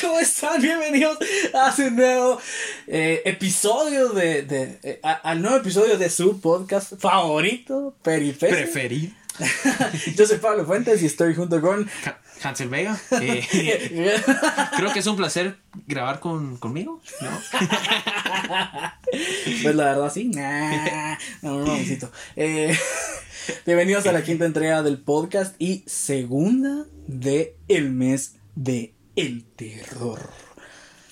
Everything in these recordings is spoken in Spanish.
¿cómo están? Bienvenidos a su nuevo eh, episodio de, de eh, a- al nuevo episodio de su podcast favorito, Peripecia. Preferido. Yo soy Pablo Fuentes y estoy junto con Ha- Hansel Vega. Eh, creo que es un placer grabar con, conmigo. ¿no? Pues la verdad sí. Nah, no, no, mamacito. Eh, bienvenidos a la quinta entrega del podcast y segunda de el mes de el terror.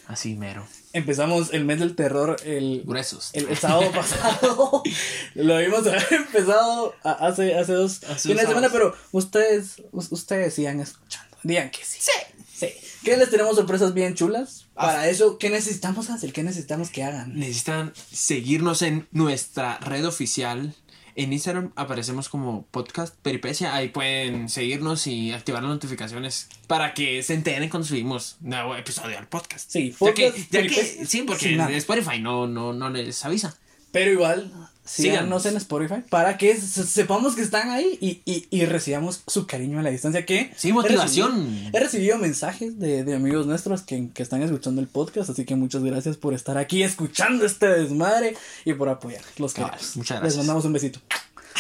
Así mero. Empezamos el mes del terror el, Gruesos. el, el sábado pasado. Lo habíamos empezado a- hace, hace dos Hace fines de semana, pero ustedes, us- ustedes sigan escuchando. Digan que sí. Sí. Que les tenemos sorpresas bien chulas. Para eso, ¿qué necesitamos hacer? ¿Qué necesitamos que hagan? Necesitan seguirnos en nuestra red oficial. En Instagram aparecemos como podcast peripecia. Ahí pueden seguirnos y activar las notificaciones para que se enteren cuando subimos nuevo episodio al podcast. Sí, Ya que, podcast ya que- sí, porque. Spotify no, no, no les avisa. Pero igual, síganos Síganos. en Spotify para que se- sepamos que están ahí y, y, y recibamos su cariño a la distancia. Que Sí, he motivación. recibido- He recibido, mensajes de, de amigos nuestros que, que están escuchando el podcast, así que muchas gracias por estar aquí escuchando este desmadre y por apoyar. Los Cabal, queremos. muchas Les gracias. mandamos un besito.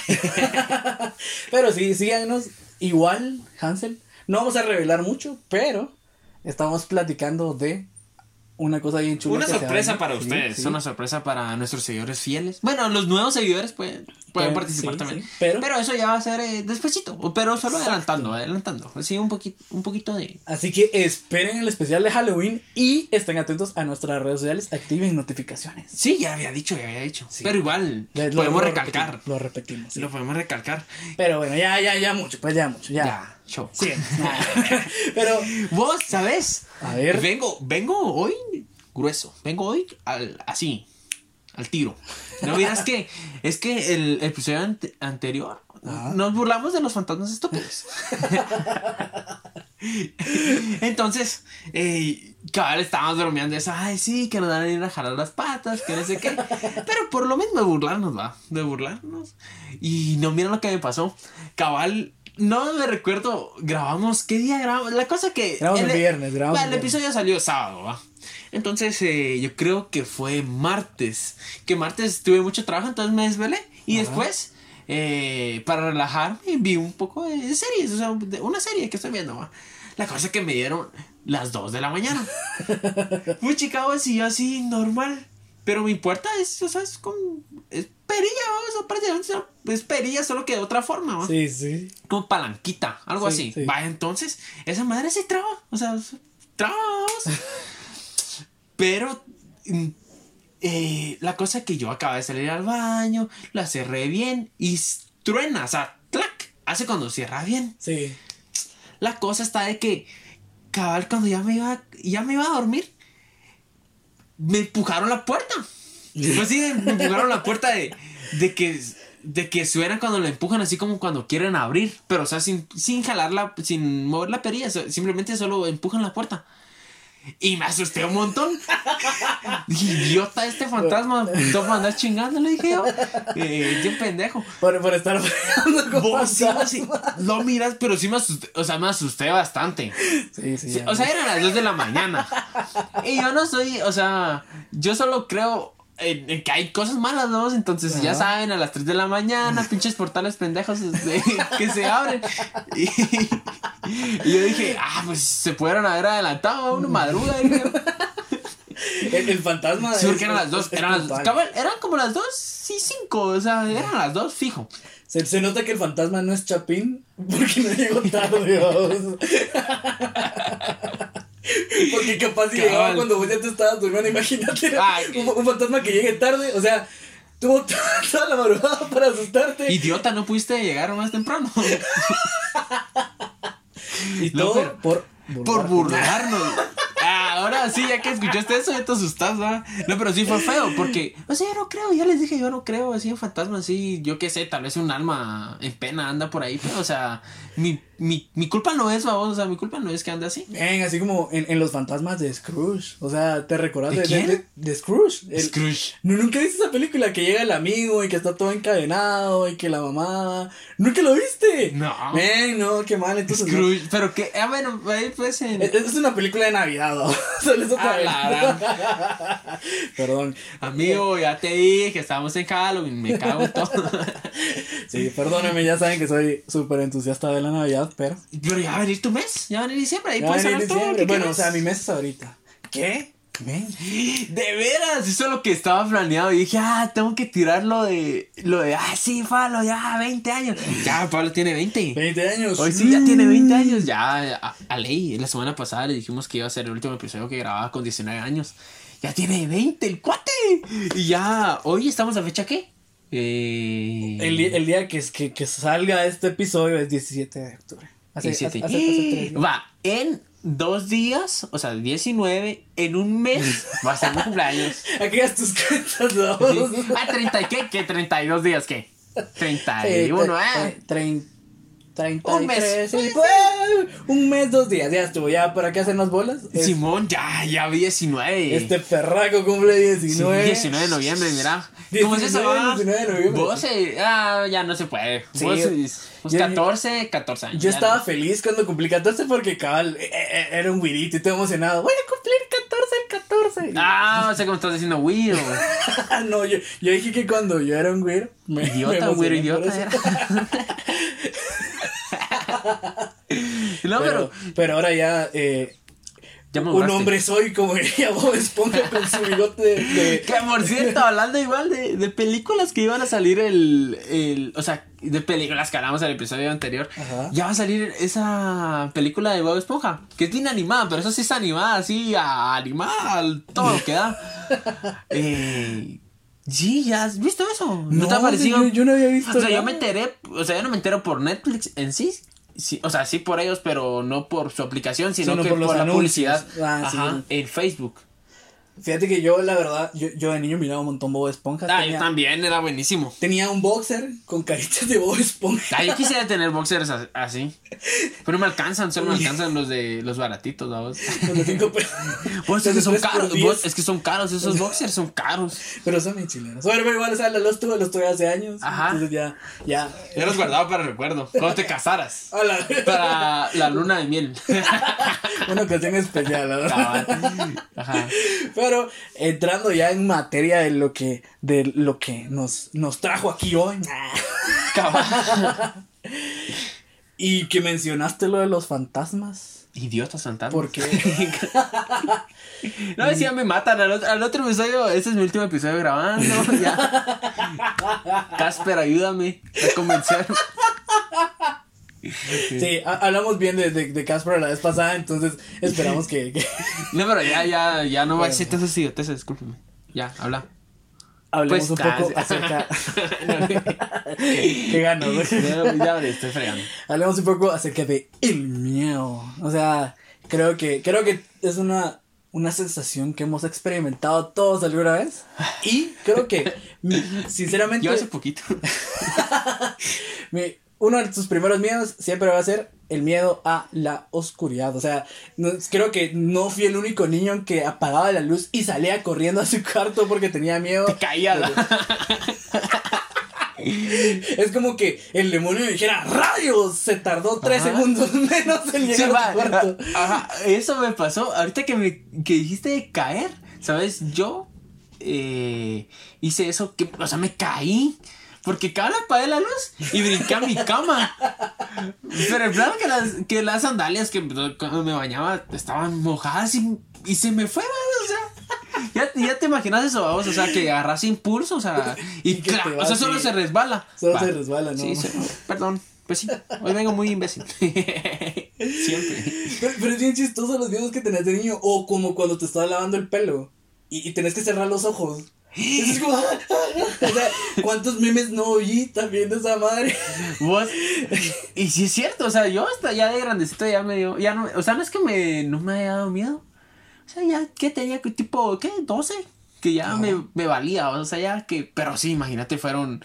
pero sí, síganos. Igual, Hansel. No vamos a revelar mucho, pero estamos platicando de una cosa bien chula. Una sorpresa para ustedes, sí. una sorpresa para nuestros seguidores fieles. Bueno, los nuevos seguidores pueden, pueden participar sí, también. sí, pero- eso ya va a ser eh, despuesito, pero solo adelantando, adelantando. Sí, un poquito, un poquito de... Así que esperen el especial de Halloween y estén atentos a nuestras redes sociales, activen notificaciones. Sí, ya había dicho, ya había dicho. Sí. Pero igual, Lo- lo podemos repetimos, recalcar. Lo repetimos. sí. Lo podemos recalcar. Pero bueno, ya, ya, ya mucho, pues ya mucho, ya. Ya, show. Sí. Pero, Vos, ¿sabes? A ver. Vengo, vengo hoy grueso. Vengo hoy al, así, al tiro. No miras que es que el, el episodio ante- anterior Ajá. nos burlamos de los fantasmas estúpidos. Entonces, eh, cabal, estábamos bromeando eso. Ay, sí, que nos van a ir a jalar las patas, que no sé qué. Pero por lo mismo de burlarnos, va. De burlarnos. Y no miran lo que me pasó. Cabal. No me recuerdo, grabamos, ¿qué día grabamos? La cosa que... Grabamos el el- viernes, grabamos el viernes. episodio salió sábado, va. Entonces, eh, yo creo que fue martes. Que martes tuve mucho trabajo, entonces me desvelé. Y Ajá. después, eh, para relajarme, vi un poco de series. O sea, de una serie que estoy viendo, va. La cosa que me dieron las 2 de la mañana. Muy chicao, así, así, normal. Pero mi puerta es, o sea, es con. Es perilla, ¿va? o sea, prácticamente es perilla, solo que de otra forma, ¿va? sí, sí. como palanquita, algo Sí, así. sí. Vaya, entonces, esa madre se traba, o sea, se- traba. vamos. Pero mm, eh, la cosa es que yo acabo de salir al baño, la cerré bien y truena, o sea, clac, hace cuando cierra bien. Sí. La cosa está de que, cabal, cuando ya me iba, ya me iba a dormir, me empujaron la puerta. Fue así, de- me empujaron la puerta de, de que de que suena cuando la empujan así como cuando quieren abrir, pero o sea, sin, sin jalarla, sin mover la perilla, simplemente solo empujan la puerta. Y me asusté un montón. Idiota este fantasma, tú me andas chingando, le dije yo. Eh, qué pendejo. Por, por estar con Vos sí, sí, lo miras, pero sí me asusté, o sea, me asusté bastante. Sí, sí. Sí, o sea, eran las 2 de la mañana. Y yo no soy, o sea, yo solo creo en, en que hay cosas malas, ¿no? Entonces, ya saben, a las 3 de la mañana, pinches portales pendejos este, que se abren. Y, y yo dije, ah, pues se pudieron haber adelantado, una madruga. el, el fantasma. Sí, porque eran las es- 2, es eran, las- culpable. cabal, eran como las 2 y 5, o sea, eran las 2 fijo. Se, se nota que el fantasma no es Chapín porque no llegó tarde. Porque capaz si llegaba cuando vos ya te estabas durmiendo, imagínate Ay, un, un fantasma que llegue tarde, o sea, tuvo toda, la madrugada para asustarte. Idiota, no pudiste llegar más temprano. Y No, todo por Por burlarnos. Ah, ahora sí, ya que escuchaste eso, ya te asustas, ¿va? No, pero sí fue feo, porque, o sea, yo no creo, ya les dije, yo no creo así en fantasmas, así, yo qué sé, tal vez un alma en pena anda por ahí, pero, o sea, mi, mi, mi culpa no es, vamos, o sea, mi culpa no es que ande así. Ven, así como en, en los fantasmas de Scrooge. O sea, ¿te recuerdas ¿De de, quién? de- de Scrooge? El- Scrooge. ¿Nu- ¿Nunca viste esa película que llega el amigo y que está todo encadenado y que la mamá... ¿Nunca lo viste? No. Ven, no, qué mal. Entonces, no. Scrooge, pero que, ah, bueno, ahí pues en... Es, es una película de Navidad, Solo Ah, Perdón. Amigo, ya te dije, estábamos en Halloween, me cago en todo. Sí, perdóname, ya saben que soy súper entusiasta de la Navidad, pero... Pero ya va a venir tu mes, ya va a venir diciembre, ahí Ya puedes venir todo diciembre. que Bueno, o sea, mi mes es ahorita. ¿Qué? Ven. De veras, eso es lo que estaba planeado. Y dije, ah, tengo que tirar lo de, lo de, ah, sí, Pablo, ya, 20 años. Ya, Pablo tiene 20. 20 años. Hoy sí ya tiene 20 años. Ya, a, a ley, la semana pasada le dijimos que iba a ser el último episodio que grababa con 19 años. Ya tiene 20, el cuate. Y ya, hoy estamos a fecha qué? Eh... El, el día que, que, que salga este episodio es 17 de octubre. Hace, 17. hace- hace-. Va, en dos días, o sea, 19, en un mes, va a ser mi cumpleaños. Aquí haz tus cuentas, ¿no? Sí. Ah, 30 y qué? ¿Qué? 32 días, ¿qué? 31, ¿eh? Trein- Un mes. 33, sí, pues, un mes, dos días, ya estuvo, ya para qué hacernos bolas. Es- Simón, ya, ya vi 19. Este perraco cumple Sí, 19. 19 de noviembre, mira. 19, ¿Cómo es eso? va? 19 de noviembre. Vos, ah, ya no se puede. Sí, Vos, yo- vos yo- 14, 14 años. Yo estaba no. feliz cuando cumplí 14 porque cabal eh, eh, era un güirito y todo emocionado. Voy a cumplir 14 el 14. Ah, o sea, como estás diciendo, güiro. no, yo, yo dije que cuando yo era un güiro. Me, me Idiota, güiro, emocioné por idiota era. no, Pero, pero. pero ahora ya eh, Ya me un hombre soy, como diría Bob Esponja con su bigote de. de- Que por cierto, hablando igual de, de películas que iban a salir el, el. O sea, de películas que hablamos en el episodio anterior. Ajá. Ya va a salir esa película de Bob Esponja. Que es bien animada, pero eso sí es animada, así, animada, todo lo que da. eh, sí, ¿ya has visto eso? ¿No, te ha parecido? Yo, yo no había visto. O sea, yo me enteré, o sea, yo no me entero por Netflix en sí. Sí o sea, sí por ellos, pero no por su aplicación, sino, Sino que por la anuncios. publicidad. Ah, sí. Ajá, en Facebook. Fíjate que yo, la verdad, yo, yo de niño miraba un montón Bob Esponja. Ah, tenía, yo también, era buenísimo. tenía un boxer con caritas de Bob Esponja. Ah, yo quisiera tener boxers así. Pero no me alcanzan, solo me alcanzan los de los baratitos, vamos. Con los cinco pesos. Vos, es que son caros, vos, es que son caros, esos boxers son caros. Pero son chilenos. Bueno, pero igual, o sea, los tuve, los tuve hace años. Ajá. Entonces ya, ya. Yo los guardaba para recuerdo, cuando te casaras. Hola. Para la luna de miel. Una ocasión especial. Cabal. Ajá. Pero entrando ya en materia de lo que, de lo que nos, nos trajo aquí hoy. Y que mencionaste lo de los fantasmas. Idiotas fantasmas. Porque No, decía me matan. Al, otro- al otro episodio, este es mi último episodio grabando. Ya. Casper, ayúdame a convencer. Sí, ha- hablamos bien de, de, de Casper la vez pasada, entonces esperamos que, que No, pero ya, ya, ya no va a todas esas idioteces, discúlpeme. Ya, habla. hablemos Pues, un poco ah, acerca. Qué ganas, ¿no? Ya, ya me estoy fregando. Hablemos un poco acerca de el miedo. O sea, creo que, creo que es una, una sensación que hemos experimentado todos alguna vez. Y creo que, sinceramente, Yo hace poquito. mi- uno de tus primeros miedos siempre va a ser el miedo a la oscuridad. O sea, no- creo que no fui el único niño que apagaba la luz y salía corriendo a su cuarto porque tenía miedo. Te caía la... Es como que el demonio me dijera ¡Rayos! Se tardó tres Ajá. segundos menos en Sí, llegar a va, su cuarto. Ajá, eso me pasó. Ahorita que me que dijiste de caer, ¿sabes? Yo eh, hice eso que, o sea, me caí. Porque cada apagué la luz y brinqué a mi cama. Pero el plan que las, que las sandalias que cuando me bañaba estaban mojadas y, y se me fue, ¿no? o sea. Ya, ya te imaginas eso, vamos, o sea, que agarras impulso, o sea, y, claro, o sea, solo se resbala. Solo Va. se resbala, ¿no? Sí, sí, perdón, pues sí, hoy vengo muy imbécil. Siempre. Pero, pero es bien chistoso los videos que tenés de niño. O como cuando te estás lavando el pelo. Y, y tenés que cerrar los ojos. Es como, o sea, ¿cuántos memes no oí también de esa madre? Vos, y sí es cierto, o sea, yo hasta ya de grandecito ya me dio, ya no, o sea, no es que me, no me haya dado miedo, O sea, ya que tenía que tipo, ¿qué? 12. Que ya me, me valía, o sea, ya que... Pero sí, imagínate, fueron...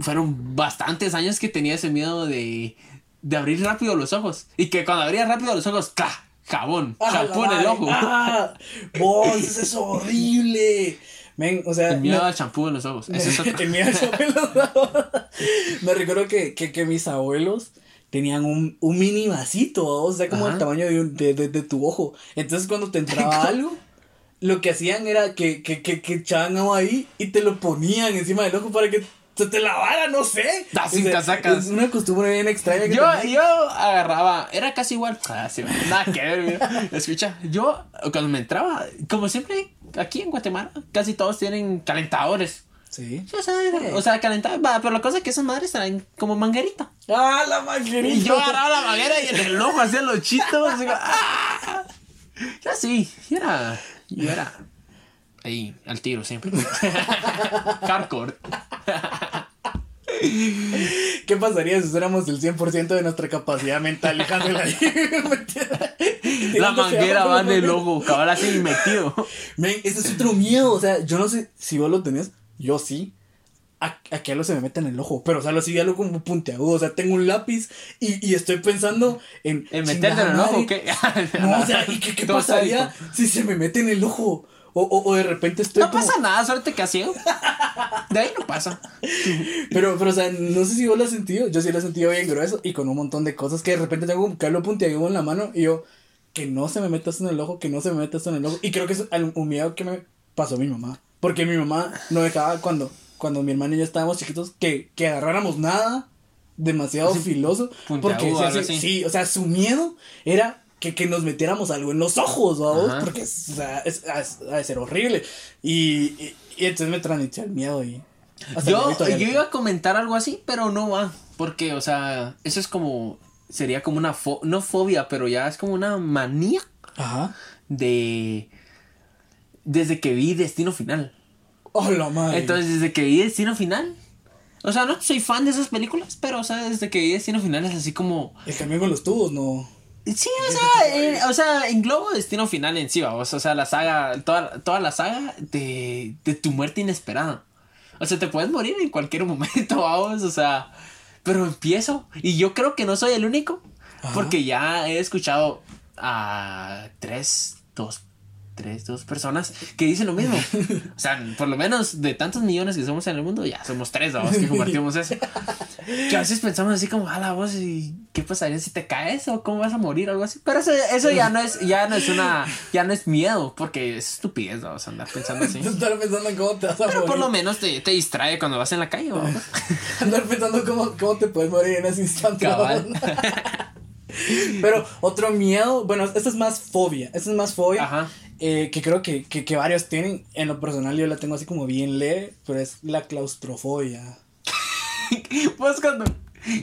Fueron bastantes años que tenía ese miedo de, de abrir rápido los ojos. Y que cuando abría rápido los ojos, ¡cla! Jabón, champú en el ojo. Ah, vos, eso es horrible. Men, o sea, El miedo me- al champú en los ojos. Eso es otro. el miedo al champú en los ojos. Me recuerdo que, que, que mis abuelos tenían un, un mini vasito, o sea, como Ajá. el tamaño de, un- de, de, de tu ojo. Entonces, cuando te entraba algo, lo que hacían era que, que, que, que echaban agua ahí y te lo ponían encima del ojo para que se te lavara, no sé. O sea, casacas. Es una costumbre bien extraña que Yo, yo agarraba, era casi igual. Ah, sí, nada que ver, mira. Escucha, yo cuando me entraba, como siempre, aquí en Guatemala, casi todos tienen calentadores. Sí. O sea, era- o sea, calentaba, va, pero la cosa es que esas madres traen como manguerita. Ah, la manguerita. Y yo agarraba la manguera y en el ojo hacía los chistos. así, ¡ah! Ya sí, yo era, yo era ahí, al tiro siempre. Hardcore. ¿Qué pasaría si usáramos el 100% de nuestra capacidad mental dejándole ahí? La manguera va en el ojo, cabal así metido. Men, ese es otro miedo. O sea, yo no sé si vos lo tenés. Yo sí. A, a que algo se me meta en el ojo. Pero, o sea, lo sigue algo como puntiagudo. O sea, tengo un lápiz y, y estoy pensando en. ¿En meterte en el ojo qué? No, o sea, ¿y qué, qué Todo pasaría si se me mete en el ojo? O, o, o de repente estoy. No como- pasa nada, suerte que ciego. De ahí no pasa. Pero, pero, o sea, no sé si vos lo has sentido. Yo sí lo he sentido bien grueso y con un montón de cosas que de repente tengo un cable puntiagudo en la mano y yo, que no se me meta esto en el ojo, que no se me meta esto en el ojo. Y creo que es un miedo que me pasó mi mamá. Porque mi mamá no dejaba cuando, cuando mi hermano y yo estábamos chiquitos que, que agarráramos nada demasiado Así, filoso. Porque sí, o sea, su miedo era que, que nos metiéramos algo en los ojos, ¿vamos? Porque es, o sea, es, es- ha de ser horrible. Y, y, y entonces me transmitió el miedo y... Yo, iba a comentar algo así, pero no va. Porque, o sea, eso es como. Sería como una. fo- no fobia, pero ya es como una manía Ajá. de. Desde que vi Destino Final. Oh, la madre. Entonces, desde que vi Destino Final. O sea, no soy fan de esas películas, pero, o sea, desde que vi Destino Final es así como. El camión con los tubos, no. Sí, o sea, eh, o sea, englobo Destino Final en sí, vamos. O sea, la saga, toda, toda la saga de, de tu muerte inesperada. O sea, te puedes morir en cualquier momento, vamos. O sea, pero empiezo. Y yo creo que no soy el único. Ajá. Porque ya he escuchado a tres, dos, tres, dos personas que dicen lo mismo. O sea, por lo menos de tantos millones que somos en el mundo, ya somos tres, vamos, que compartimos eso. Que a veces pensamos así como, a la voz, ¿y qué pasaría si te caes o cómo vas a morir o algo así? Pero eso, eso ya no es, ya no es una, ya no es miedo, porque es estupidez, vamos andar pensando así. Estar pensando en cómo te vas a Pero morir. por lo menos te, te distrae cuando vas en la calle, vamos. Andar pensando cómo, cómo te puedes morir en ese instante. Cabal. Pero otro miedo, bueno, esto es más fobia. Esto es más fobia. Ajá. Eh, que creo que, que, que varios tienen. En lo personal yo la tengo así como bien leve, pero es la claustrofobia. Pues cuando,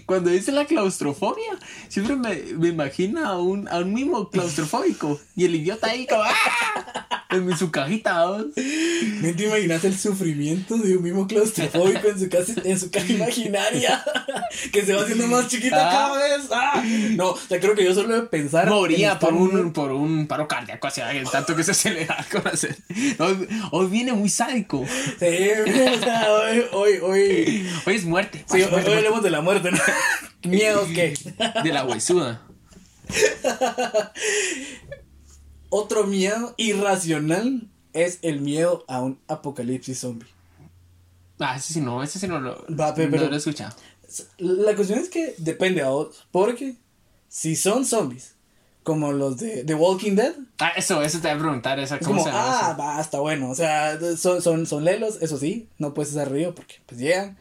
cuando dice la claustrofobia, siempre me, me imagino a un, a un mimo claustrofóbico. Y el idiota ahí como ¡ah! en su cajita. vamos. ¿No te imaginas el sufrimiento de un mismo claustrofóbico en su casa, en su caja imaginaria? que se va haciendo más chiquita Ah. cada vez. ¡Ah! No, o sea, creo que yo solo de pensar. en Moría por un, por un paro cardíaco, o sea, tanto que se acelera con hacer. Hoy, hoy viene muy sádico. Sí, o sea, hoy, hoy, hoy. Hoy es muerte. Sí, hoy, muerte, hoy muerte. hablemos de la muerte. Miedos que. De la huesuda. Otro miedo irracional es el miedo a un apocalipsis zombie. Ah, ese sí no, ese sí no lo, Va, no lo he escuchado. La cuestión es que depende a vos, porque si son zombies, como los de The Walking Dead, Ah, eso, eso te voy a preguntar, esa, es ¿cómo como, ah, va, está bueno, o sea, son, son, son lelos, eso sí, no puedes hacer ruido porque pues llegan,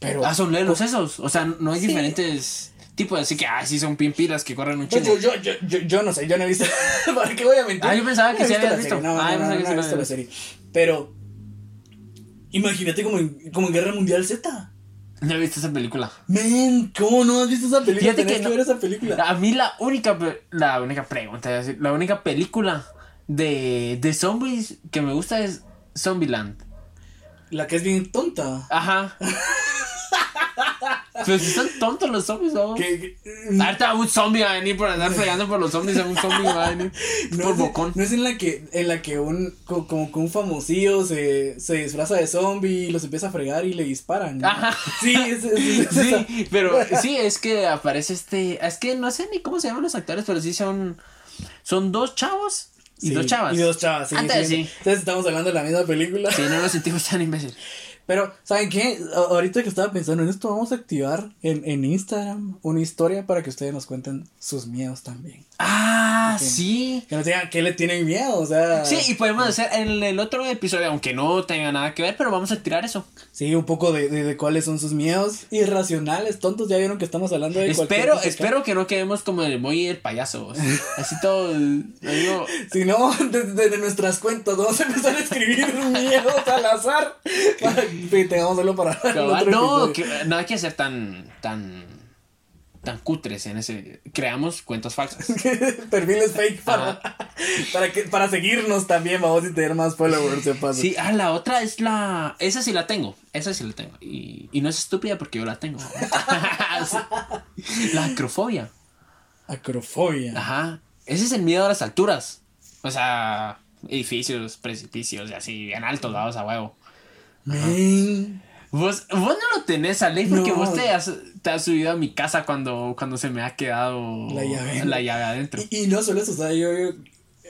pero... Ah, son lelos esos. O sea, no hay Sí. diferentes tipos, así que, ah, sí son bien pilas que corren un Pues chingo. yo, yo, yo, yo, yo no sé, yo no he visto. ¿Para qué voy a mentir? Ah, yo pensaba que No sí habías visto. No, Ah, no, no, no, que no he visto la serie. Pero. Imagínate como en, como en Guerra Mundial Z. No he visto esa película. Men, ¿cómo no has visto esa película? Fíjate que que, no- ver esa película. A mí la única, la única pregunta, la única película de, de zombies que me gusta es Zombieland. La que es bien tonta. Ajá. Pero si son tontos los zombies, ¿no? Que- que- Ahorita un zombie va a venir por andar fregando por los zombies, un zombie va a venir No por es, bocón. no es en la que en la que un co- como que un famosillo se, se disfraza de zombie y los empieza a fregar y le disparan. ¿no? Ajá. Sí, es, es-. Sí, pero sí, es que aparece este. Es que no sé ni cómo se llaman los actores, pero sí son. Son dos chavos y Sí, dos chavas. Y dos chavas, sí, Antes sí. sí. Entonces estamos hablando de la misma película. Sí, no nos sentimos tan imbéciles. Pero, ¿saben qué? Ahorita que estaba pensando en esto, vamos a activar en, en Instagram una historia para que ustedes nos cuenten sus miedos también. Ah, sí. Que nos digan qué le tienen miedo, o sea. Sí, y podemos hacer en el otro episodio, aunque no tenga nada que ver, pero vamos a tirar eso. Sí, un poco de, de, de cuáles son sus miedos irracionales, tontos. Ya vieron que estamos hablando de Espero, espero que no quedemos como el emoji del payaso. Así todo. digo, Si no, desde nuestras cuentas vamos a empezar a escribir miedos al azar para que tengamos solo para el otro no, que, no hay que ser tan. tan. Tan cutres en ese. Creamos cuentos falsos. perfiles fake para, para, que, para seguirnos también, vamos a tener más followers de paso. Sí, ah, la otra es la. Esa sí la tengo. Esa sí la tengo. Y, y no es estúpida porque yo la tengo. la acrofobia. Acrofobia. Ajá. Ese es el miedo a las alturas. O sea, edificios, precipicios y así, bien altos, dados a huevo. Men. Vos, vos no lo tenés, Ale, porque No. vos te has, te has subido a mi casa cuando, cuando se me ha quedado La llave. la llave adentro. Y, y no solo eso, o sea, yo, yo-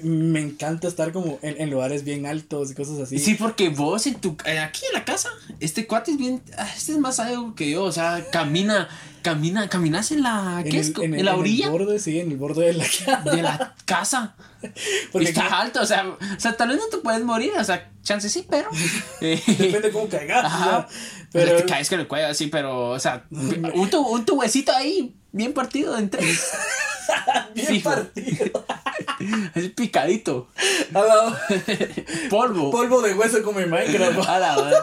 me encanta estar como en, en lugares bien altos y cosas así. Sí, porque vos en tu eh, aquí en la casa, este cuate es bien, ah, este es más algo que yo, o sea, camina, camina, caminas en la, en ¿qué el, en En, el- la en el orilla borde, sí, en el borde de la casa. de la casa. Porque está aquí- alto, o sea, o sea, tal vez no te puedes morir, o sea, chance sí, pero eh, Depende de cómo caigas. Ajá. pero te caes con el cuello así, pero, o sea, un, tu, un tu huesito ahí bien partido en tres, bien fijo. partido. así picadito, A la- polvo. polvo de hueso como en Minecraft. A la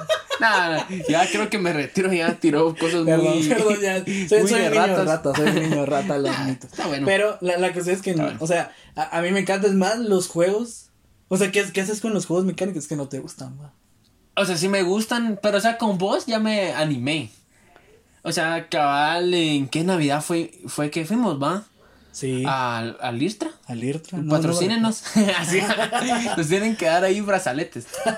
ya creo que me retiro, ya tiró cosas Perdón, muy. perdón, ya. Soy, muy soy de niño rata, soy un niño rata, lo admito. Está bueno. Pero la, la cosa es que, no, bueno. o sea, a, a mí me encantan más los juegos. O sea, ¿qué, qué haces con los juegos mecánicos que no te gustan? va? O sea, sí me gustan, pero o sea, con vos ya me animé. O sea, cabal, ¿en qué Navidad fue, fue que fuimos, va? Sí. Al, al Irtra. Al Irtra. no, Patrocínenos. Así. Nos tienen que dar ahí brazaletes. no,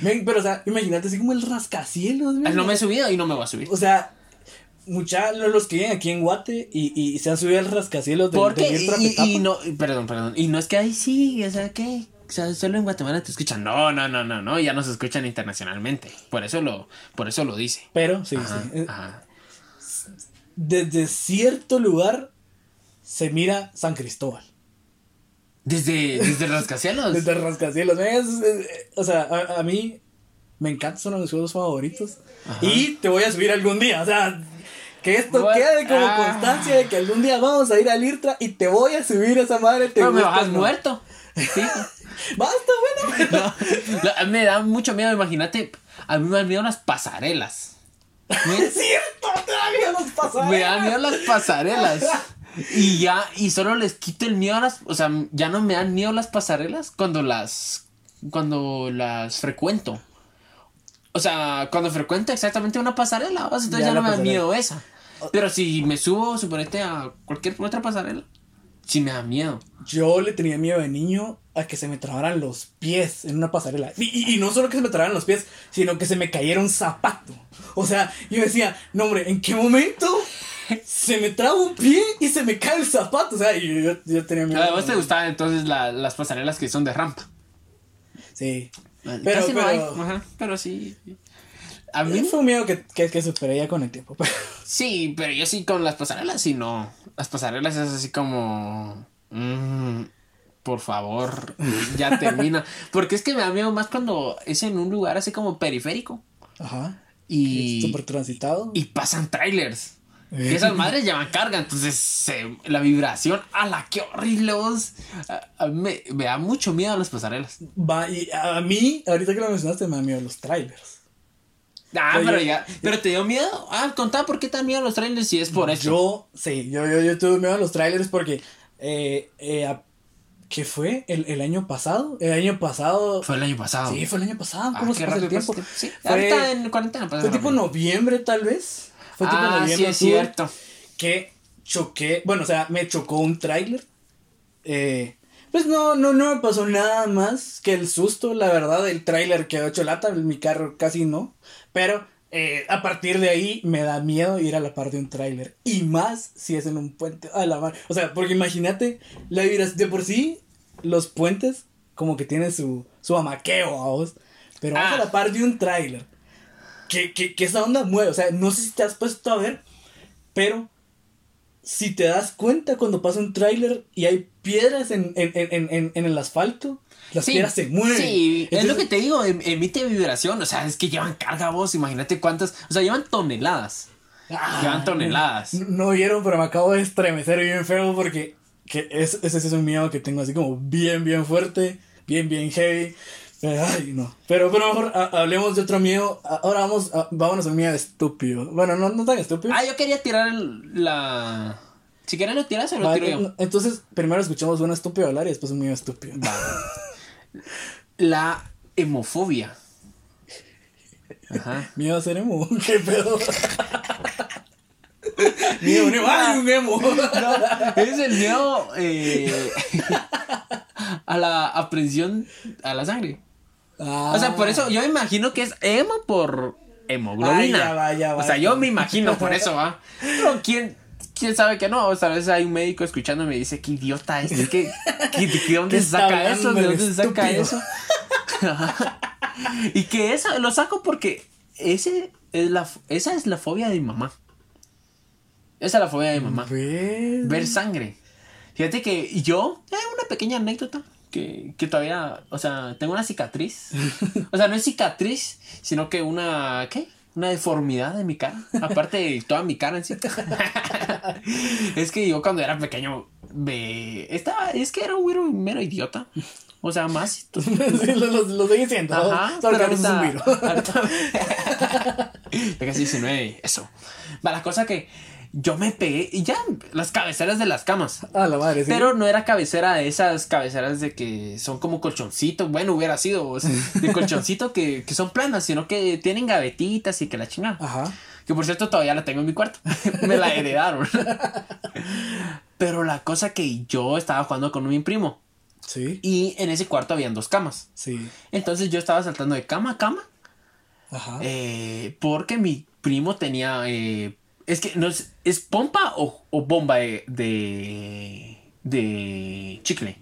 men, pero, o sea, imagínate así como el rascacielos, men. No me he subido y no me voy a subir. O sea, mucha, lo- los que viven aquí en Guate y, y se han subido al rascacielos del, Porque, del Irtra y, no, perdón, perdón. Y no es que ahí sí, o sea, ¿qué? O sea, solo en Guatemala te escuchan. No, no, no, no, no. Ya nos escuchan internacionalmente. Por eso lo, por eso lo dice. Pero, sí, Ajá, sí. ajá. Desde cierto lugar se mira San Cristóbal. Desde, desde rascacielos. Desde el rascacielos. men, es- es- o sea, a, a mí me encanta, son mis juegos favoritos. Y te voy a subir algún día. O sea, que esto What? quede como Ah. constancia de que algún día vamos a ir al Irtra y te voy a subir a esa madre. Te Pero me bajas ¿no? muerto. Sí. Basta, bueno. No, no, me da mucho miedo, imagínate. A mí me dan miedo las pasarelas. Me, Es cierto, todavía nos pasa. me dan miedo las pasarelas. Y ya, y solo les quito el miedo a las. O sea, ya no me dan miedo las pasarelas cuando las. Cuando las frecuento. O sea, cuando frecuento exactamente una pasarela, o sea, entonces Ya no me da miedo esa. Pero si me subo, suponete, a cualquier otra pasarela, sí me da miedo. Yo le tenía miedo de niño a que se me trabaran los pies en una pasarela. Y, y- y no solo que se me trabaran los pies, sino que se me cayera un zapato. O sea, yo decía, no hombre, ¿en qué momento se me traba un pie y se me cae el zapato? O sea, yo, yo tenía miedo. ¿A vos te gustaban entonces la- las pasarelas que son de rampa? Sí. Pero, Pero- Casi no hay. Ajá, pero sí. A mí Fue un miedo que, que, que superé ya con el tiempo. sí, pero yo sí con las pasarelas sí no. Las pasarelas es así como. mm, por favor, ya termina. Porque es que me da miedo más cuando es en un lugar así como periférico. Ajá. Y. Súper transitado. Y pasan trailers. Y esas madres llevan carga, entonces se- la vibración, a la que horrible vos. A- a me, me da mucho miedo a las pasarelas. Va, y a mí, ahorita que lo mencionaste, me da miedo los trailers. Ah, Oye, pero ya. ¿Pero te dio miedo? Ah, contá por qué te dan miedo los trailers si es por eso. Yo, sí, yo, yo, yo tuve miedo a los trailers porque, eh, eh, a- ¿qué fue? ¿El, el año pasado? El año pasado. Fue el año pasado. Sí, fue el año pasado. Ah, ¿Cómo qué se pasa el rápido tiempo? Sí, Fue- ahorita en cuarentena pasa Fue tipo noviembre, tal vez. Fue el Ah, Viendo sí, es cierto. Que choqué, bueno, o sea, me chocó un tráiler. Eh, pues no, no, no me pasó nada más que el susto, la verdad, el tráiler quedó hecho lata, mi carro casi no. Pero eh, a partir de ahí me da miedo ir a la par de un tráiler. Y más si es en un puente. A la mar. O sea, porque imagínate, la de por sí, los puentes como que tienen su, su amaqueo, vamos. Pero vas Ah. a la par de un tráiler. Que, que, que esa onda mueve. O sea, no sé si te has puesto a ver, pero si te das cuenta cuando pasa un tráiler y hay piedras en, en, en, en, en el asfalto, las Sí, piedras se mueven. Sí, es lo que te digo, em- emite vibración. O sea, es que llevan carga vos, imagínate cuántas. O sea, llevan toneladas. Ah, Llevan toneladas. No, no vieron, pero me acabo de estremecer bien feo porque que es, ese es un miedo que tengo así como bien, bien fuerte, bien, bien heavy. Pero, ay, no. Pero, pero mejor ha- hablemos de otro miedo. Ahora vamos, a, vámonos a un miedo estúpido. Bueno, no, no tan estúpido. Ah, yo quería tirar el- la. Si quieres lo tiras o lo tiro yo. Entonces, primero escuchamos un estúpido hablar y después un miedo estúpido. La hemofobia. Ajá. Miedo a ser emo. ¿Qué pedo? miedo a un emo. ¡Ay, un emo! Es el miedo eh, a la aprensión a la sangre. O sea, por eso yo me imagino que es emo por hemoglobina. Ay, ya va, ya va. O sea, yo me imagino por eso, ¿va? Pero quién, quién sabe que no. O sea, a veces hay un médico escuchando y dice, qué idiota este, que, que, de dónde ¿Qué se saca eso, de dónde se saca eso. y que eso lo saco porque ese es la, esa es la fobia de mi mamá. Esa es la fobia de mi mamá. Ver sangre. Fíjate que yo, hay una pequeña anécdota que, que todavía, o sea, tengo una cicatriz. O sea, no es cicatriz, sino que una, ¿qué? Una deformidad de mi cara. Aparte de toda mi cara en sí. es que yo cuando era pequeño, me, estaba, es que era un mero, mero idiota. O sea, más. Sí, lo, lo, lo seguí siendo. Ajá, pero ahora es un ahorita, virus. ahorita- ya casi 19, eso. Va, la cosa que yo me pegué y ya las cabeceras de las camas. A la madre, sí. Pero no era cabecera de esas cabeceras de que son como colchoncitos. Bueno, hubiera sido o sea, de colchoncito que, que son planas, sino que tienen gavetitas y que la chingada. Ajá. Que por cierto todavía la tengo en mi cuarto. Me la heredaron. Pero la cosa que yo estaba jugando con mi primo. Sí. Y en ese cuarto habían dos camas. Sí. Entonces yo estaba saltando de cama a cama. Ajá. eh, porque mi primo tenía. eh, es que no es. ¿Es pompa o, o bomba de, de. de chicle?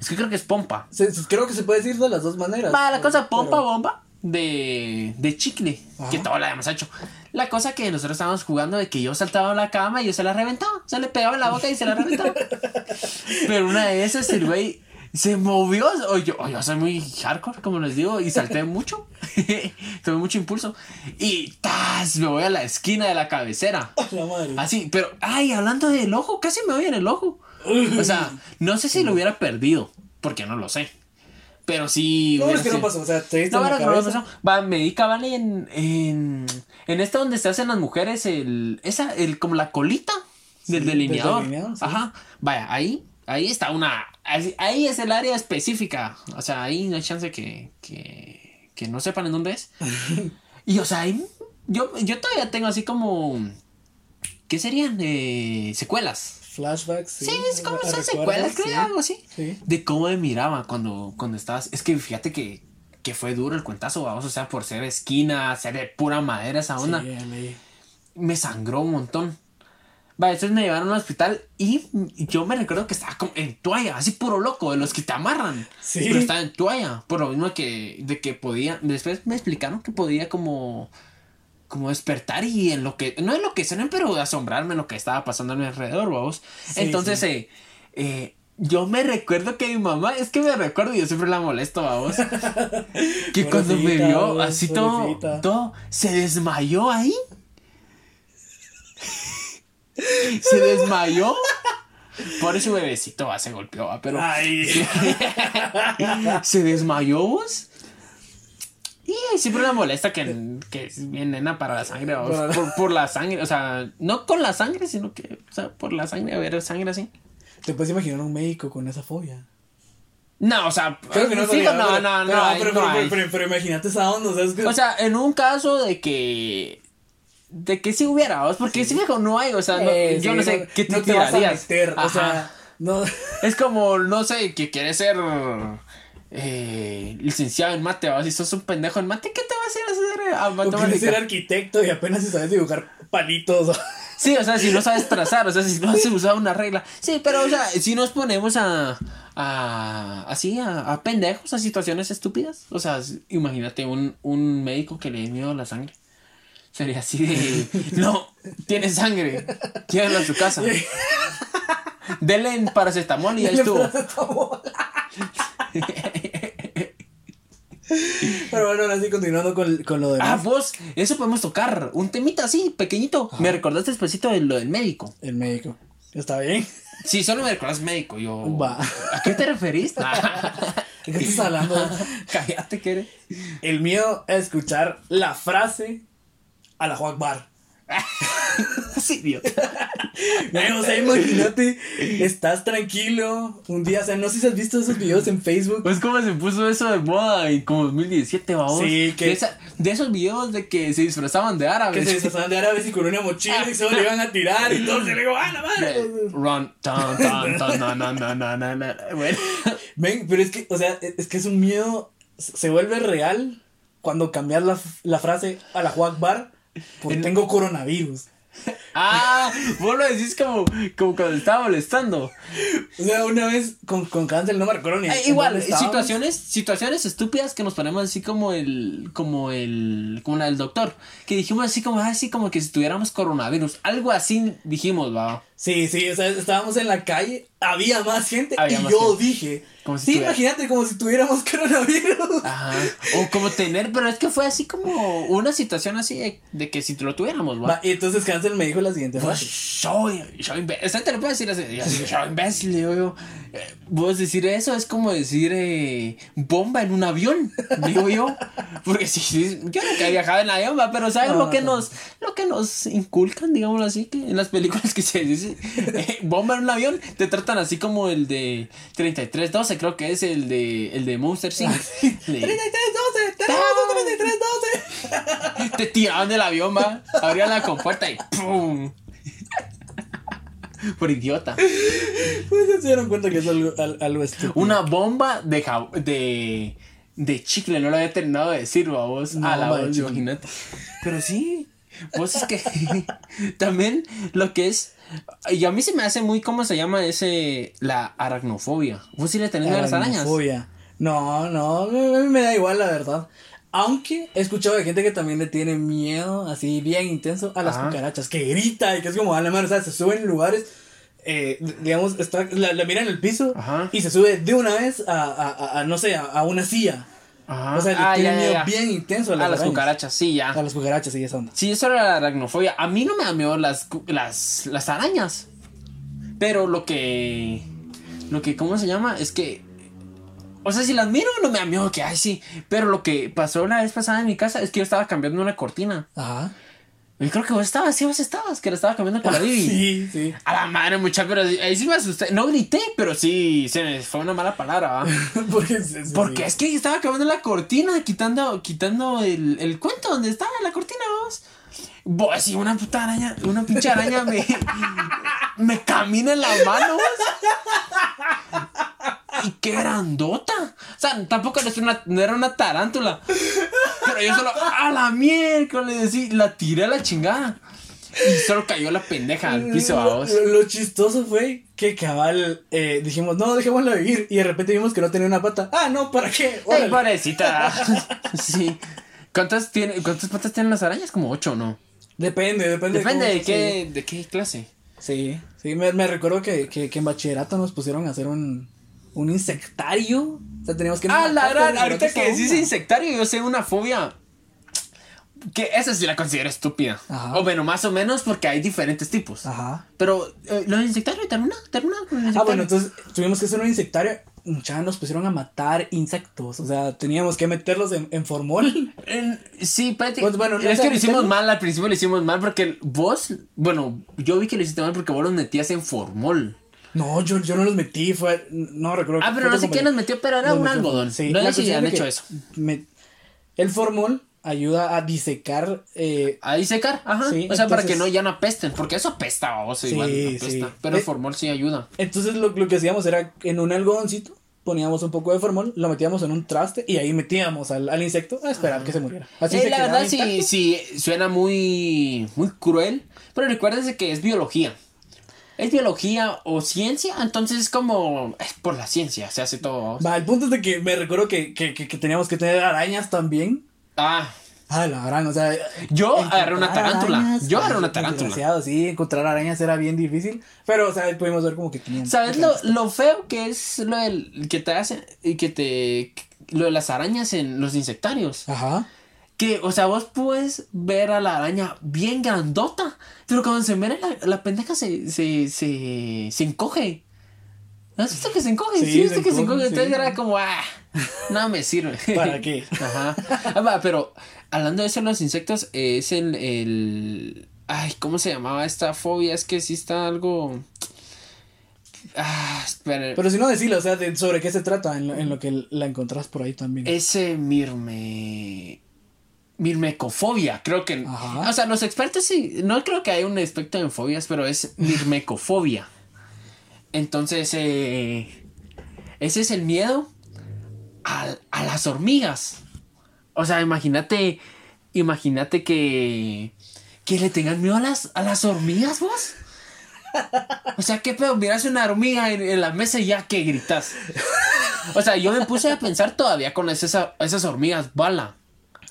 Es que creo que es pompa. Se- se- creo que se puede decir de las dos maneras. Va, la cosa pompa Pero- bomba de, de chicle. Ajá. Que todo la hemos hecho. La cosa que nosotros estábamos jugando de que yo saltaba a la cama y yo se la reventaba. O sea, le pegaba en la boca y se la reventaba. Pero una de esas, el güey se movió. O yo, o yo soy muy hardcore, como les digo, y salté mucho. Tuve mucho impulso. Y ¡tas! me voy a la esquina de la cabecera. La madre. Así, pero, ay, hablando del ojo, casi me voy en el ojo. O sea, no sé si lo hubiera perdido, porque no lo sé. Pero sí. No, es que no pasó. O sea, te no, en la no, no pasó. Va, me di cabal en, en. En esta donde se hacen las mujeres, el. Esa, el, como la colita del Sí, delineador. del delineado, sí. Ajá. Vaya, ahí. Ahí está una. Ahí, es el área específica. O sea, ahí no hay chance que. que, que no sepan en dónde es. y o sea, ahí. Yo, yo todavía tengo así como. ¿Qué serían? Eh, secuelas. Flashbacks. Sí, Sí, es como recuerdos, secuelas, creo, sí. algo así. Sí. De cómo me miraba cuando, cuando estabas. Es que fíjate que, que fue duro el cuentazo, vamos, o sea, por ser esquina, ser de pura madera esa onda. Me sangró un montón. Va, entonces me llevaron al hospital y yo me recuerdo que estaba como en toalla, así puro loco, de los que te amarran. Sí. Pero estaba en toalla, por lo mismo que, de que podía. Después me explicaron que podía como. Como despertar y en lo que. No en lo que pero asombrarme en lo que estaba pasando a mi alrededor, vamos. Sí, Entonces, sí. eh, eh, yo me recuerdo que mi mamá, es que me recuerdo y yo siempre la molesto, vamos. que cuando me vio así todo, todo, se desmayó ahí. Se desmayó. Por eso bebecito va, se golpeó, va, pero Ay. se desmayó vos. Y siempre la molesta que, que es bien nena para la sangre, por, por la sangre, o sea, no con la sangre, sino que, o sea, por la sangre, a ver sangre así. Te puedes imaginar un médico con esa fobia. No, o sea, Creo que no, sabía, no, no, no, pero, pero, no pero, hay. pero, pero- pero imagínate esa onda, o sea, es que- O sea, en un caso de que de que si hubiera, ¿vos? porque si viejo no hay, o sea, no- Eh, yo sí, no sé qué te, no te vas a meter, o sea, no. Es como, no sé, que quieres ser eh, licenciado en mate, o si sos un pendejo en mate, ¿qué te vas a ir a hacer a O quieres ser matemática? arquitecto y apenas sabes dibujar palitos. Sí, o sea, si no sabes trazar, o sea, si no has usado una regla. Sí, pero, o sea, si nos ponemos a, a así, a, a pendejos, a situaciones estúpidas. O sea, imagínate un, un médico que le dé miedo a la sangre. Sería así de, no, tiene sangre, llévelo a su casa. Dele en paracetamol y ahí estuvo. Pero bueno, ahora sí, continuando con, con lo Ah, demás. vos, eso podemos tocar. Un temita así, pequeñito. Me recordaste despacito de lo del médico. El médico. ¿Está bien? Sí, solo me recordas médico. Yo. Va. ¿A qué te referís? ¿De qué estás hablando? Cállate, que eres. El miedo a escuchar la frase a la Juan Bar. Sí, idiota. O sea, imagínate, estás tranquilo un día, o sea, no sé si has visto esos videos en Facebook. Pues como se puso eso de moda en como 2017, vamos. Sí, que- De, esa- de esos videos de que se disfrazaban de árabes. Que se disfrazaban de árabes y con una mochila y solo le iban a tirar y todo se le digo, ¡ah, la madre! Run, tan, tan, tan, na, na, na, na, na, na. Bueno. Ven, pero es que, o sea, es que es un miedo, se vuelve real cuando cambias la, la frase a la Juan Bar por tengo coronavirus. Ah, vos lo decís como, como cuando estaba molestando. O sea, una vez con, con cáncer no me recuerdo ni. Eh, igual, situaciones, situaciones estúpidas que nos ponemos así como el, como el, como la del doctor. Que dijimos así como, así como que si tuviéramos coronavirus. Algo así dijimos, va. Sí, sí, o sea, estábamos en la calle, había más gente Había y más yo gente. dije, Como si sí, tuviera- imagínate como si tuviéramos coronavirus. Ajá. O como tener, pero es que fue así como una situación así de, de que si lo tuviéramos, va. Y entonces Hansel me dijo la siguiente frase. soy, soy imbécil. Te lo puedo decir así. yo imbécil, digo yo. Eh, Vos decir eso es como decir eh, bomba en un avión, digo yo. Porque si, si- yo nunca he viajado en avión, va, pero ¿sabes lo que nos lo que nos inculcan, digámoslo así? Que en las películas que se dice eh, bomba en un avión, te tratan así como el de 3312, creo que es el de, el de Monster Inc. De- 3312, tenemos un 3312. te tiraban del avión, va. Abrían la compuerta y ¡pum! Por idiota. Pues ya se dieron cuenta que es algo, al- algo estúpido. Una bomba de, de, de chicle, no lo había terminado de decir, va, vos. A la voz, imagínate. Pero sí, vos es que también lo que es. Y a mí se me hace muy, ¿cómo se llama ese? La aracnofobia. Vos sí le tenés a las arañas. Aracnofobia. No, no, mí me da igual la verdad. Aunque he escuchado de gente que también le tiene miedo, así bien intenso, a las Ajá. cucarachas, que grita y que es como, a la mano, o sea, se suben en lugares, eh, digamos, está, la, la mira en el piso Ajá. y se sube de una vez a, a, a- a, no sé, a, a una silla. Ajá. O sea, le Ah, tiene ya, ya, miedo ya. bien intenso a A las, las arañas. cucarachas, sí, ya. A las cucarachas y esa onda. Sí, eso era la aracnofobia. A mí no me da miedo las, las, las arañas. Pero lo que. Lo que, ¿cómo se llama? Es que. O sea, si las miro, no me da miedo que, ay, sí. Pero lo que pasó la vez pasada en mi casa es que yo estaba cambiando una cortina. Ajá. Y creo que vos estabas, sí, vos estabas, que la estaba cambiando con la Divi. Sí, sí. A la madre, mucha, pero ahí sí me asusté. No grité, pero sí, se me fue una mala palabra. Porque, sí, sí, Porque sí. es que estaba cambiando la cortina, quitando, quitando el, el cuento donde estaba la cortina, vos. Vos, y una puta araña, una pinche araña me, me camina en la mano, vos. Y qué grandota. O sea, tampoco era una, no era una tarántula. Pero yo solo, a la miércoles, sí, la tiré a la chingada. Y solo cayó la pendeja al piso, Lo, vos. lo- lo chistoso fue que cabal eh, dijimos, no, dejémosla vivir. Y de repente vimos que no tenía una pata. Ah, no, ¿para qué? Ay, Órale. pobrecita. sí. ¿Cuántas, tiene, ¿Cuántas patas tienen las arañas? Como ocho, ¿no? Depende, depende. Depende cómo- de qué, de qué clase. Sí, sí, me, me recuerdo que, que, que en bachillerato nos pusieron a hacer un, un insectario. O sea, teníamos que. Ah, la gran, ahorita que decís insectario, yo sé una fobia. Que esa sí la considero estúpida. Ajá. O bueno, más o menos porque hay diferentes tipos. Ajá. Pero, eh, ¿lo de insectario termina? ¿Termina con el Ah, bueno, entonces tuvimos que hacer un insectario. Ya nos pusieron a matar insectos. O sea, teníamos que meterlos en, en formol. En- sí. Pues, bueno, no es que lo hicimos mal, al principio lo hicimos mal porque vos, bueno, yo vi que lo hiciste mal porque vos los metías en formol. No, yo, yo no los metí. Fue. No recuerdo. Ah, pero no sé quién los metió, pero era los un algodón. Sí, no sé si han hecho eso. me- el formol ayuda a disecar. Eh, a disecar, ajá. Sí, o sea, para que no ya no apesten, porque eso apesta, vamos, Sí, igual apesta. sí. Pero el Eh, formol sí ayuda. entonces lo, lo que hacíamos era en un algodoncito poníamos un poco de formol, lo metíamos en un traste y ahí metíamos al, al insecto a esperar que se muriera. Así Eh, se la verdad sí, sí suena muy, muy cruel, pero recuérdense que es biología. Es biología o ciencia, entonces es como es por la ciencia se hace todo. Va, el punto es de que me recuerdo que, que, que, que teníamos que tener arañas también. Ah, Ah, la gran, o sea. Yo agarré una tarántula. arañas, Yo agarré una tarántula. sí, encontrar arañas era bien difícil. Pero, o sea, pudimos ver como que tenían. ¿sabes lo, lo feo que es lo del que te hacen y que te lo de las arañas en los insectarios? Ajá. Que, o sea, vos puedes ver a la araña bien grandota, pero cuando se muere la, la pendeja se, se, se, se encoge. ¿Has visto que se encoge? Sí, Sí, ¿viste se que se encoge? Entonces era como, ah, no me sirve. ¿Para qué? Ajá. Ah, pero hablando de eso, los insectos, eh, es el, el. Ay, ¿cómo se llamaba esta fobia? Es que sí está algo. Ah, espera. Pero si no decirlo, o sea, de- sobre qué se trata en lo, en lo que la encontrás por ahí también. Ese mirme. Mirmecofobia, creo que. Ajá. O sea, los expertos sí. No creo que haya un experto en fobias, pero es mirmecofobia. Entonces, eh, ese es el miedo a, a las hormigas. O sea, imagínate. Imagínate que. Que le tengan miedo a las, a las hormigas, vos. O sea, qué pedo, miras una hormiga en, en la mesa y ya que gritas. O sea, yo me puse a pensar todavía con esas, esas hormigas bala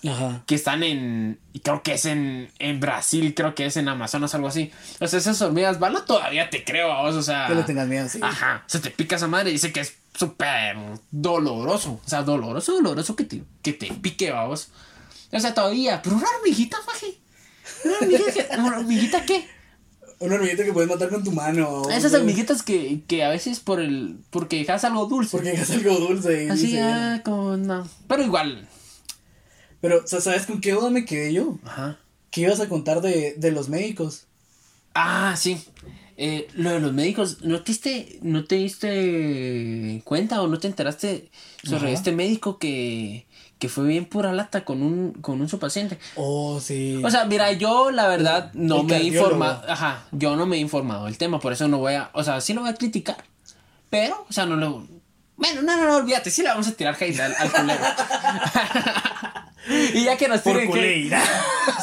Ajá. que están en. Creo que es en, en Brasil, creo que es en Amazonas, algo así. O sea, esas hormigas bala todavía te creo a vos, o sea. Que le tengas miedo, sí. Ajá. Se te pica esa madre y dice que es súper doloroso. O sea, doloroso, doloroso que te, que te pique, vamos. O sea, todavía. Pero una hormiguita, faje. ¿Una hormiguita, qué? ¿Una hormiguita qué? Una hormiguita que puedes matar con tu mano. Esas hormiguitas que, que a veces por el. porque dejas algo dulce. Porque es algo dulce. y Así, ah, como no. Pero igual. Pero, o sea, ¿sabes con qué duda me quedé yo? Ajá. ¿Qué ibas a contar de, de los médicos? Ah, sí. Eh, lo de los médicos, ¿no te, diste, ¿no te diste cuenta o no te enteraste sobre Ajá. este médico que, que fue bien pura lata con un, con un su paciente? Oh, sí. O sea, mira, yo la verdad no El me he informado. Ajá, yo no me he informado del tema, por eso no voy a. O sea, sí lo voy a criticar. Pero, o sea, no lo. Bueno, no, no, no, olvídate, sí le vamos a tirar hate al, al culero. y ya que nos hate. culeira.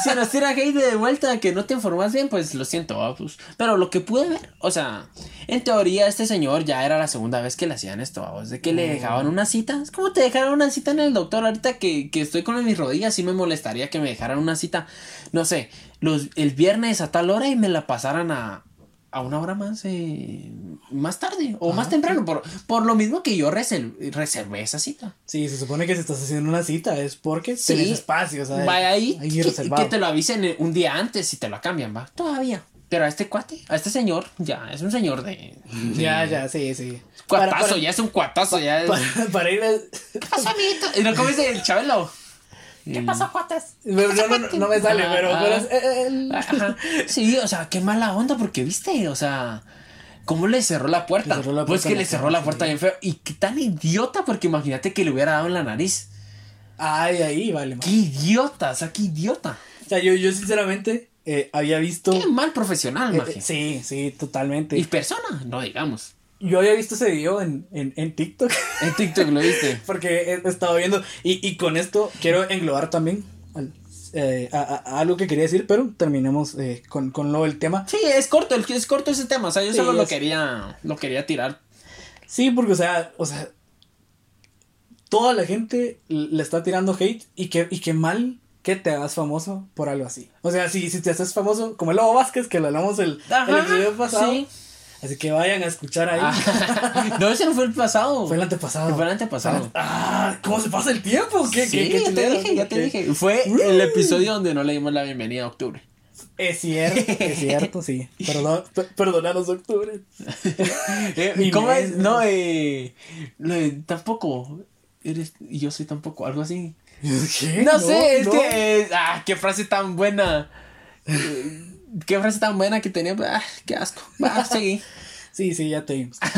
Si nos tiran hate de vuelta que no te informas bien, pues lo siento, va, pues. Pero lo que pude ver, o sea, en teoría este señor ya era la segunda vez que le hacían esto, vamos, de que le dejaban una cita. Es como te dejaron una cita en el doctor. Ahorita que, que estoy con mis rodillas, sí me molestaría que me dejaran una cita, no sé, los, el viernes a tal hora y me la pasaran a, a una hora más, eh, más tarde o más Ajá. temprano, por, por lo mismo que yo resel- reservé esa cita. Sí, se supone que si estás haciendo una cita es porque Sí. tenés espacio, sea, Vaya ahí, ahí que, te lo avisen un día antes y te lo cambian, va. Todavía. Pero a este cuate, a este señor, ya es un señor de. de- Ya, ya, sí, sí. Cuatazo, Para- para- ya es un cuatazo, ya es. Para, para ir a... ¿Qué pasó, amiguito? Y no comes el chabelo. ¿Qué pasó, cuates? No, no, no, no me sale, Ah, pero, ah. pero es- eh, el- Ajá. Sí, o sea, qué mala onda, porque viste, o sea. ¿Cómo le cerró la puerta? Le cerró la pues puerta que le cerró la puerta sí. bien feo. Y qué tan idiota, porque imagínate que le hubiera dado en la nariz. Ay, ahí, vale. Qué idiota, o sea, qué idiota. O sea, yo, yo sinceramente eh, había visto... Qué mal profesional, eh, sí, sí, totalmente. Y persona, no digamos. Yo había visto ese video en, en, en TikTok. En TikTok lo viste. Porque he estado viendo. Y, y con esto quiero englobar también al- eh, a, a- algo que quería decir, pero terminemos eh, con, con lo del tema. Sí, es corto, el- es corto ese tema. O sea, yo Sí, solo lo es- quería, lo quería tirar. Sí, porque, o sea, o sea, toda la gente le está tirando hate y que, y que mal que te hagas famoso por algo así. O sea, si, si te haces famoso, como el Lobo Vázquez, que lo hablamos el, el episodio pasado. sí. Así que vayan a escuchar ahí. Ah, no, ese no fue el pasado. Fue el antepasado. Fue el antepasado. Ah, ¿cómo se pasa el tiempo? ¿Qué, sí, qué, qué ya te dije, ya te dije. Fue el episodio donde no le dimos la bienvenida a octubre. Es cierto, es cierto, sí. Perdón, per- perdonanos, octubre. Eh, Mi ¿Cómo es? No, eh, tampoco. Eres, y yo soy tampoco, algo así. ¿Qué? No, sé, es no. que. eh, ah, qué frase tan buena. Eh, qué frase tan buena que tenía. Ah, qué asco. Va, seguí. Sí, sí, ya te vimos.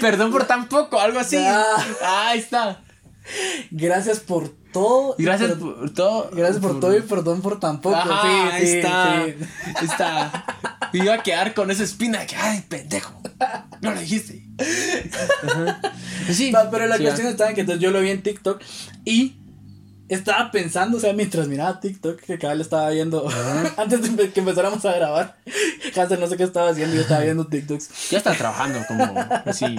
Perdón por tan poco, algo así. Ah, ahí está. Gracias por todo. Gracias por- por todo. Gracias por todo y perdón por tan poco. Ajá, sí, ahí sí, está. sí. Ahí está. Iba a quedar con esa espina de que, ay, pendejo. No lo dijiste. Ajá. Sí. Pero la cuestión está en que entonces yo lo vi en TikTok y estaba pensando, o sea, mientras miraba TikTok, que cada vez estaba viendo, antes de que empezáramos a grabar, Hansel no sé qué estaba haciendo, yo estaba viendo TikToks. Ya está trabajando como así.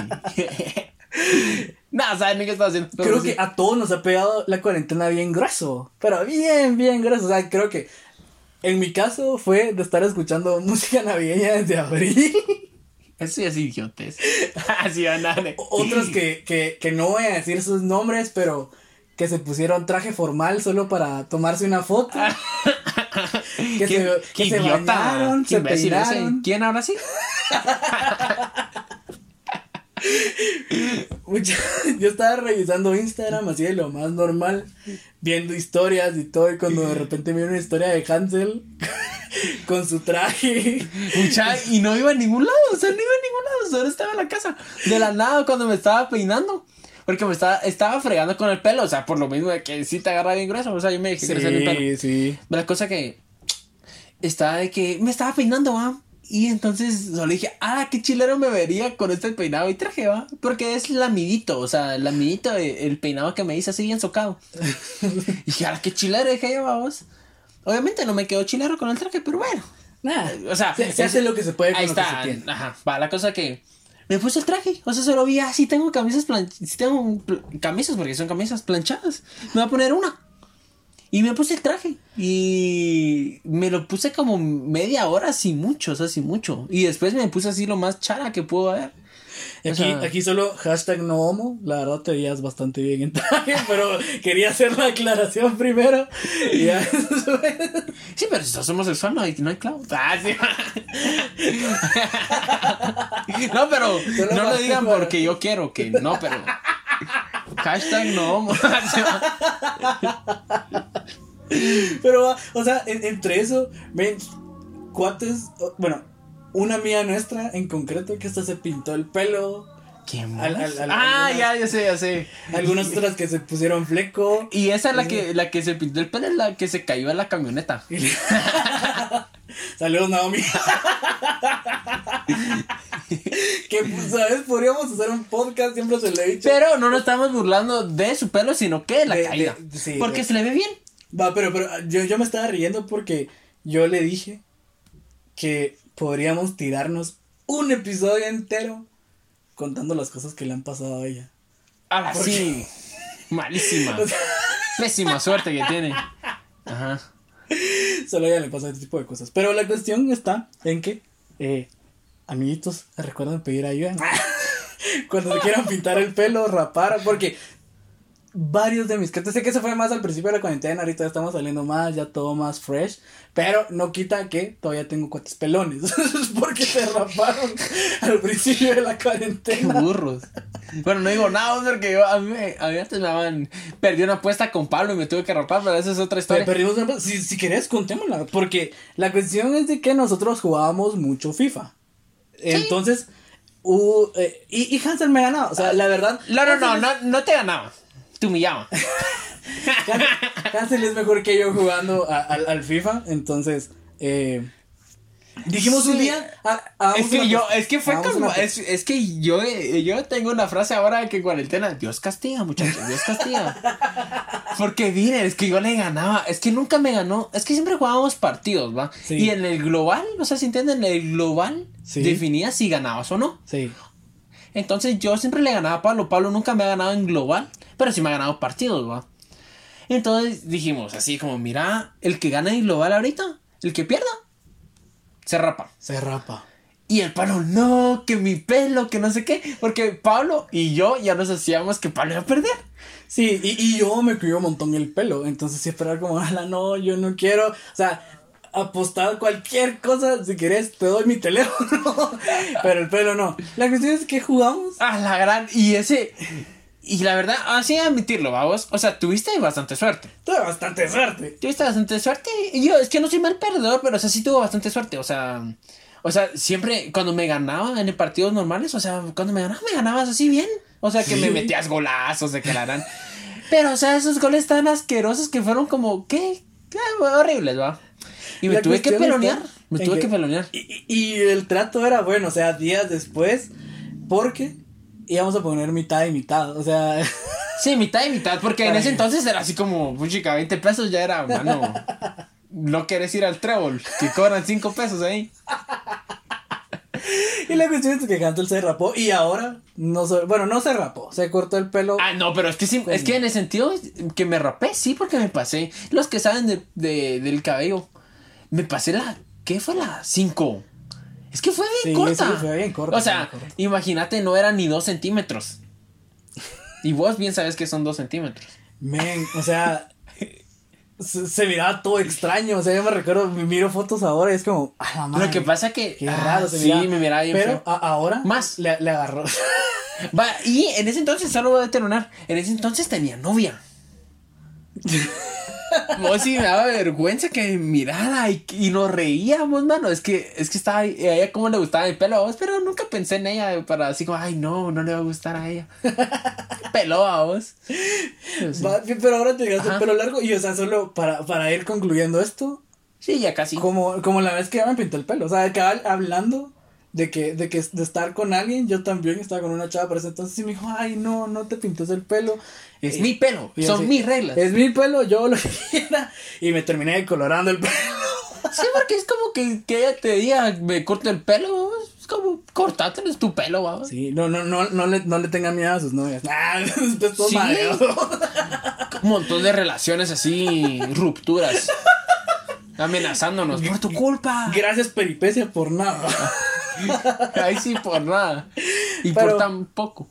Nada, ¿saben qué está haciendo? Creo que a todos nos ha pegado la cuarentena bien grueso, pero bien, bien grueso. O sea, creo que en mi caso fue de estar escuchando música navideña desde abril. Eso ya es idiotez. Así van a Otros que, que, que no voy a decir sus nombres, pero que se pusieron traje formal solo para tomarse una foto. que se, que se bañaron, se peinaron. ¿Quién ahora sí? Mucha- Yo estaba revisando Instagram así de lo más normal, viendo historias y todo, y cuando de repente vi una historia de Hansel con su traje. Mucha, y no iba a ningún lado, o sea, no iba a ningún lado, solo estaba en la casa. De la nada cuando me estaba peinando. Porque me estaba, estaba fregando con el pelo, o sea, por lo mismo de que sí te agarra bien grueso, o sea, yo me dejé crecer mi pelo. Sí, sí. La cosa que estaba de que me estaba peinando, va. Y entonces solo dije, ah, qué chilero me vería con este peinado y traje, va. Porque es lamidito, o sea, lamidito eh, el peinado que me hice así bien socado. y dije, ah, qué chilero, dije yo, vamos. Obviamente no me quedó chilero con el traje, pero bueno. Nada. O sea, se, se hace lo que se puede con Ahí lo que está. se tiene. Ajá. Va, la cosa que me puse el traje. O sea, se lo vi, ah, sí tengo camisas planchadas. Sí tengo camisas, porque son camisas planchadas. Me voy a poner una. Y me puse el traje. Y me lo puse como media hora, sin mucho, o sea, sin mucho. Y después me puse así lo más chara que pudo haber. O Aquí, sea- aquí solo hashtag no homo. La verdad te veías bastante bien en traje, pero quería hacer la aclaración primero. Y ya después- Sí, pero si sos homosexual no hay, no hay clavo. Ah, sí. no, pero Solo no lo para- digan porque yo quiero que no, pero. Hashtag no. homo. Pero, o sea, en- entre eso, ven, cuates, bueno, una amiga nuestra en concreto que hasta se pintó el pelo, ¿Quién Al- más? al- al- ah, algunas- ya, ya sé, ya sé. algunas otras que se pusieron fleco. Y esa es la que, la que se pintó el pelo, es la que se cayó en la camioneta. Saludos, Naomi. que, pues, ¿sabes? Podríamos hacer un podcast, siempre se le he dicho. Pero no nos estamos burlando de su pelo, sino que de la De- caída. de- sí, porque de- se le ve bien. Va, pero, pero yo, yo me estaba riendo porque yo le dije que podríamos tirarnos un episodio entero contando las cosas que le han pasado a ella. ¿Por sí. Malísima. O sea, Pésima suerte que tiene. Ajá. Solo a ella le pasa este tipo de cosas. Pero la cuestión está en que, eh, amiguitos, recuerden pedir ayuda. Cuando se quieran pintar el pelo, rapar, porque varios de mis clientes, sé que se fue más al principio de la cuarentena, ahorita ya estamos saliendo más, ya todo más fresh, pero no quita que todavía tengo cuates pelones, porque se raparon al principio de la Qué cuarentena. burros. Bueno, no digo nada, porque yo, a, mí, me- a mí antes me daban. Perdí una apuesta con Pablo y me tuve que rapar, pero esa es otra Pero historia. perdimos una- si, si querés, contémosla, porque la cuestión es de que nosotros jugábamos mucho FIFA. Entonces, hubo, eh, y, y Hansel me ganaba, o sea, la verdad. No, no, no, no, no te ganaba. Te humillaba. es- Hansel, es mejor que yo jugando a- al, al FIFA, entonces, eh, dijimos un día. ah, hagamos Es que yo, es que fue hagamos como, es, es que yo, yo tengo una frase ahora que en cuarentena, Dios castiga, muchachos, Dios castiga. Porque miren, es que yo le ganaba, es que nunca me ganó, es que siempre jugábamos partidos, ¿va? Sí. Y en el global, o sea, si entienden, el global Sí. definía si ganabas o no. Sí. Entonces yo siempre le ganaba a Pablo. Pablo nunca me ha ganado en global, pero sí me ha ganado partidos, ¿va? Entonces dijimos así como, mira, el que gana en global ahorita, el que pierda, se rapa. Se rapa. Y el Pablo, no, que mi pelo, que no sé qué. Porque Pablo y yo ya nos hacíamos que Pablo iba a perder. Sí, y, y yo me cuido un montón el pelo, entonces sí esperar como, ala, no, yo no quiero, o sea, apostar cualquier cosa, si querés, te doy mi teléfono, pero el pelo no. La cuestión es que jugamos. A la gran. Y ese. Y la verdad, así admitirlo, vamos. O sea, tuviste bastante suerte. Tuve bastante suerte. Tuviste bastante suerte. Y yo, es que no soy mal perdedor, pero o sea, sí tuvo bastante suerte. O sea, o sea, siempre cuando me ganaba en partidos normales, o sea, cuando me ganaba, me ganabas así bien. O sea, que me metías golazos de que la. Pero, o sea, esos goles tan asquerosos que fueron como, ¿qué? ¿Qué? Horribles, va. Y me tuve que pelonear. Me tuve que- que pelonear. Y, y- el trato era bueno, o sea, días después, porque íbamos a poner mitad y mitad, o sea, Sí, mitad y mitad, porque en ese entonces era así como, puchica, 20 pesos ya era, mano. No querés ir al trébol, que cobran 5 pesos ahí. y la cuestión es que Hansel se rapó y ahora, no se- bueno, no se rapó, se cortó el pelo. Ah, no, pero es que sí, es que en el sentido que me rapé, sí, porque me pasé. Los que saben de, de- del cabello, me pasé la, ¿qué fue la 5? Es que fue bien Sí, corta. sí, fue bien corta, O sea, imagínate, no era ni 2 centímetros. Y vos bien sabes que son 2 centímetros. Men, o sea, se, se miraba todo extraño, o sea, yo me recuerdo, me miro fotos ahora y es como, a la madre. Lo que pasa que. Qué ah, raro se Sí, miraba. me miraba bien Pero a- ahora Más. le, le agarró. Va, y en ese entonces, solo voy a determinar, en ese entonces tenía novia. Vos sí me daba vergüenza que me mirara y, y nos reíamos, mano. Es que, es que estaba ahí, a ella como le gustaba mi pelo a vos, pero nunca pensé en ella para así como, ay no, no le va a gustar a ella. Peló a vos. Pero sí. Va, Pero ahora te dejaste el pelo largo y, o sea, solo para, para ir concluyendo esto, Sí, ya casi. como, como la vez que ya me pintó el pelo, o sea, cabal, hablando de que, de que de estar con alguien, yo también estaba con una chava por ese entonces y me dijo, ay, no, no te pintes el pelo. Es mi pelo, son así, mis reglas. Es mi pelo, yo lo que quiera. Y me terminé decolorando el pelo. Sí, porque es como que, que ella te diga, me corto el pelo, es como, cortátelo, tu pelo, vamos. Sí, no, no, no, no le, no le tengan miedo a sus novias. Ah, después todo Sí. Un montón de relaciones así, rupturas. Amenazándonos por tu culpa. Gracias, peripecia, por nada. Ahí sí, por nada. Y Pero- por tan poco.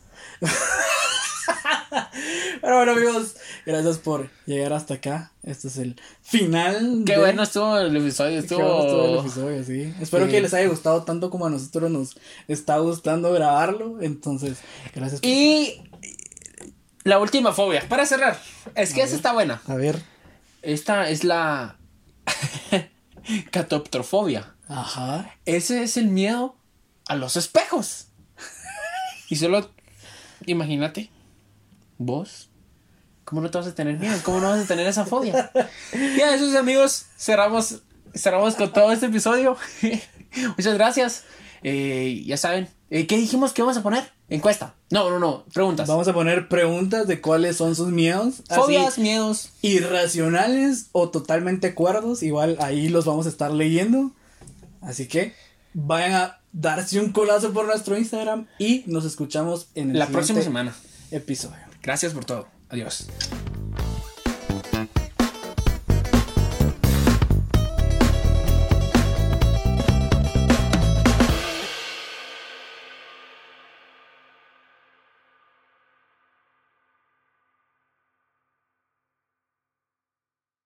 Pero bueno, amigos, gracias por llegar hasta acá. Este es el final. Qué de- bueno estuvo el episodio. Qué bueno estuvo el Estuvo. episodio, sí. Espero Sí. que les haya gustado tanto como a nosotros nos está gustando grabarlo. Entonces, gracias por. Y la última fobia, para cerrar. Es que esa está buena. A ver. Esta es la catoptrofobia. Ajá. Ese es el miedo a los espejos. Y solo imagínate, vos, ¿cómo no te vas a tener miedo? ¿Cómo no vas a tener esa fobia? Ya, esos amigos, cerramos, cerramos con todo este episodio. Muchas gracias. Eh, ya saben, ¿qué dijimos que vamos a poner? Encuesta. No, no, no, preguntas. Vamos a poner preguntas de cuáles son sus miedos. Fobias, miedos. irracionales o totalmente cuerdos. Igual ahí los vamos a estar leyendo. Así que vayan a darse un colazo por nuestro Instagram y nos escuchamos en el La próxima semana. episodio. Gracias por todo. Adiós.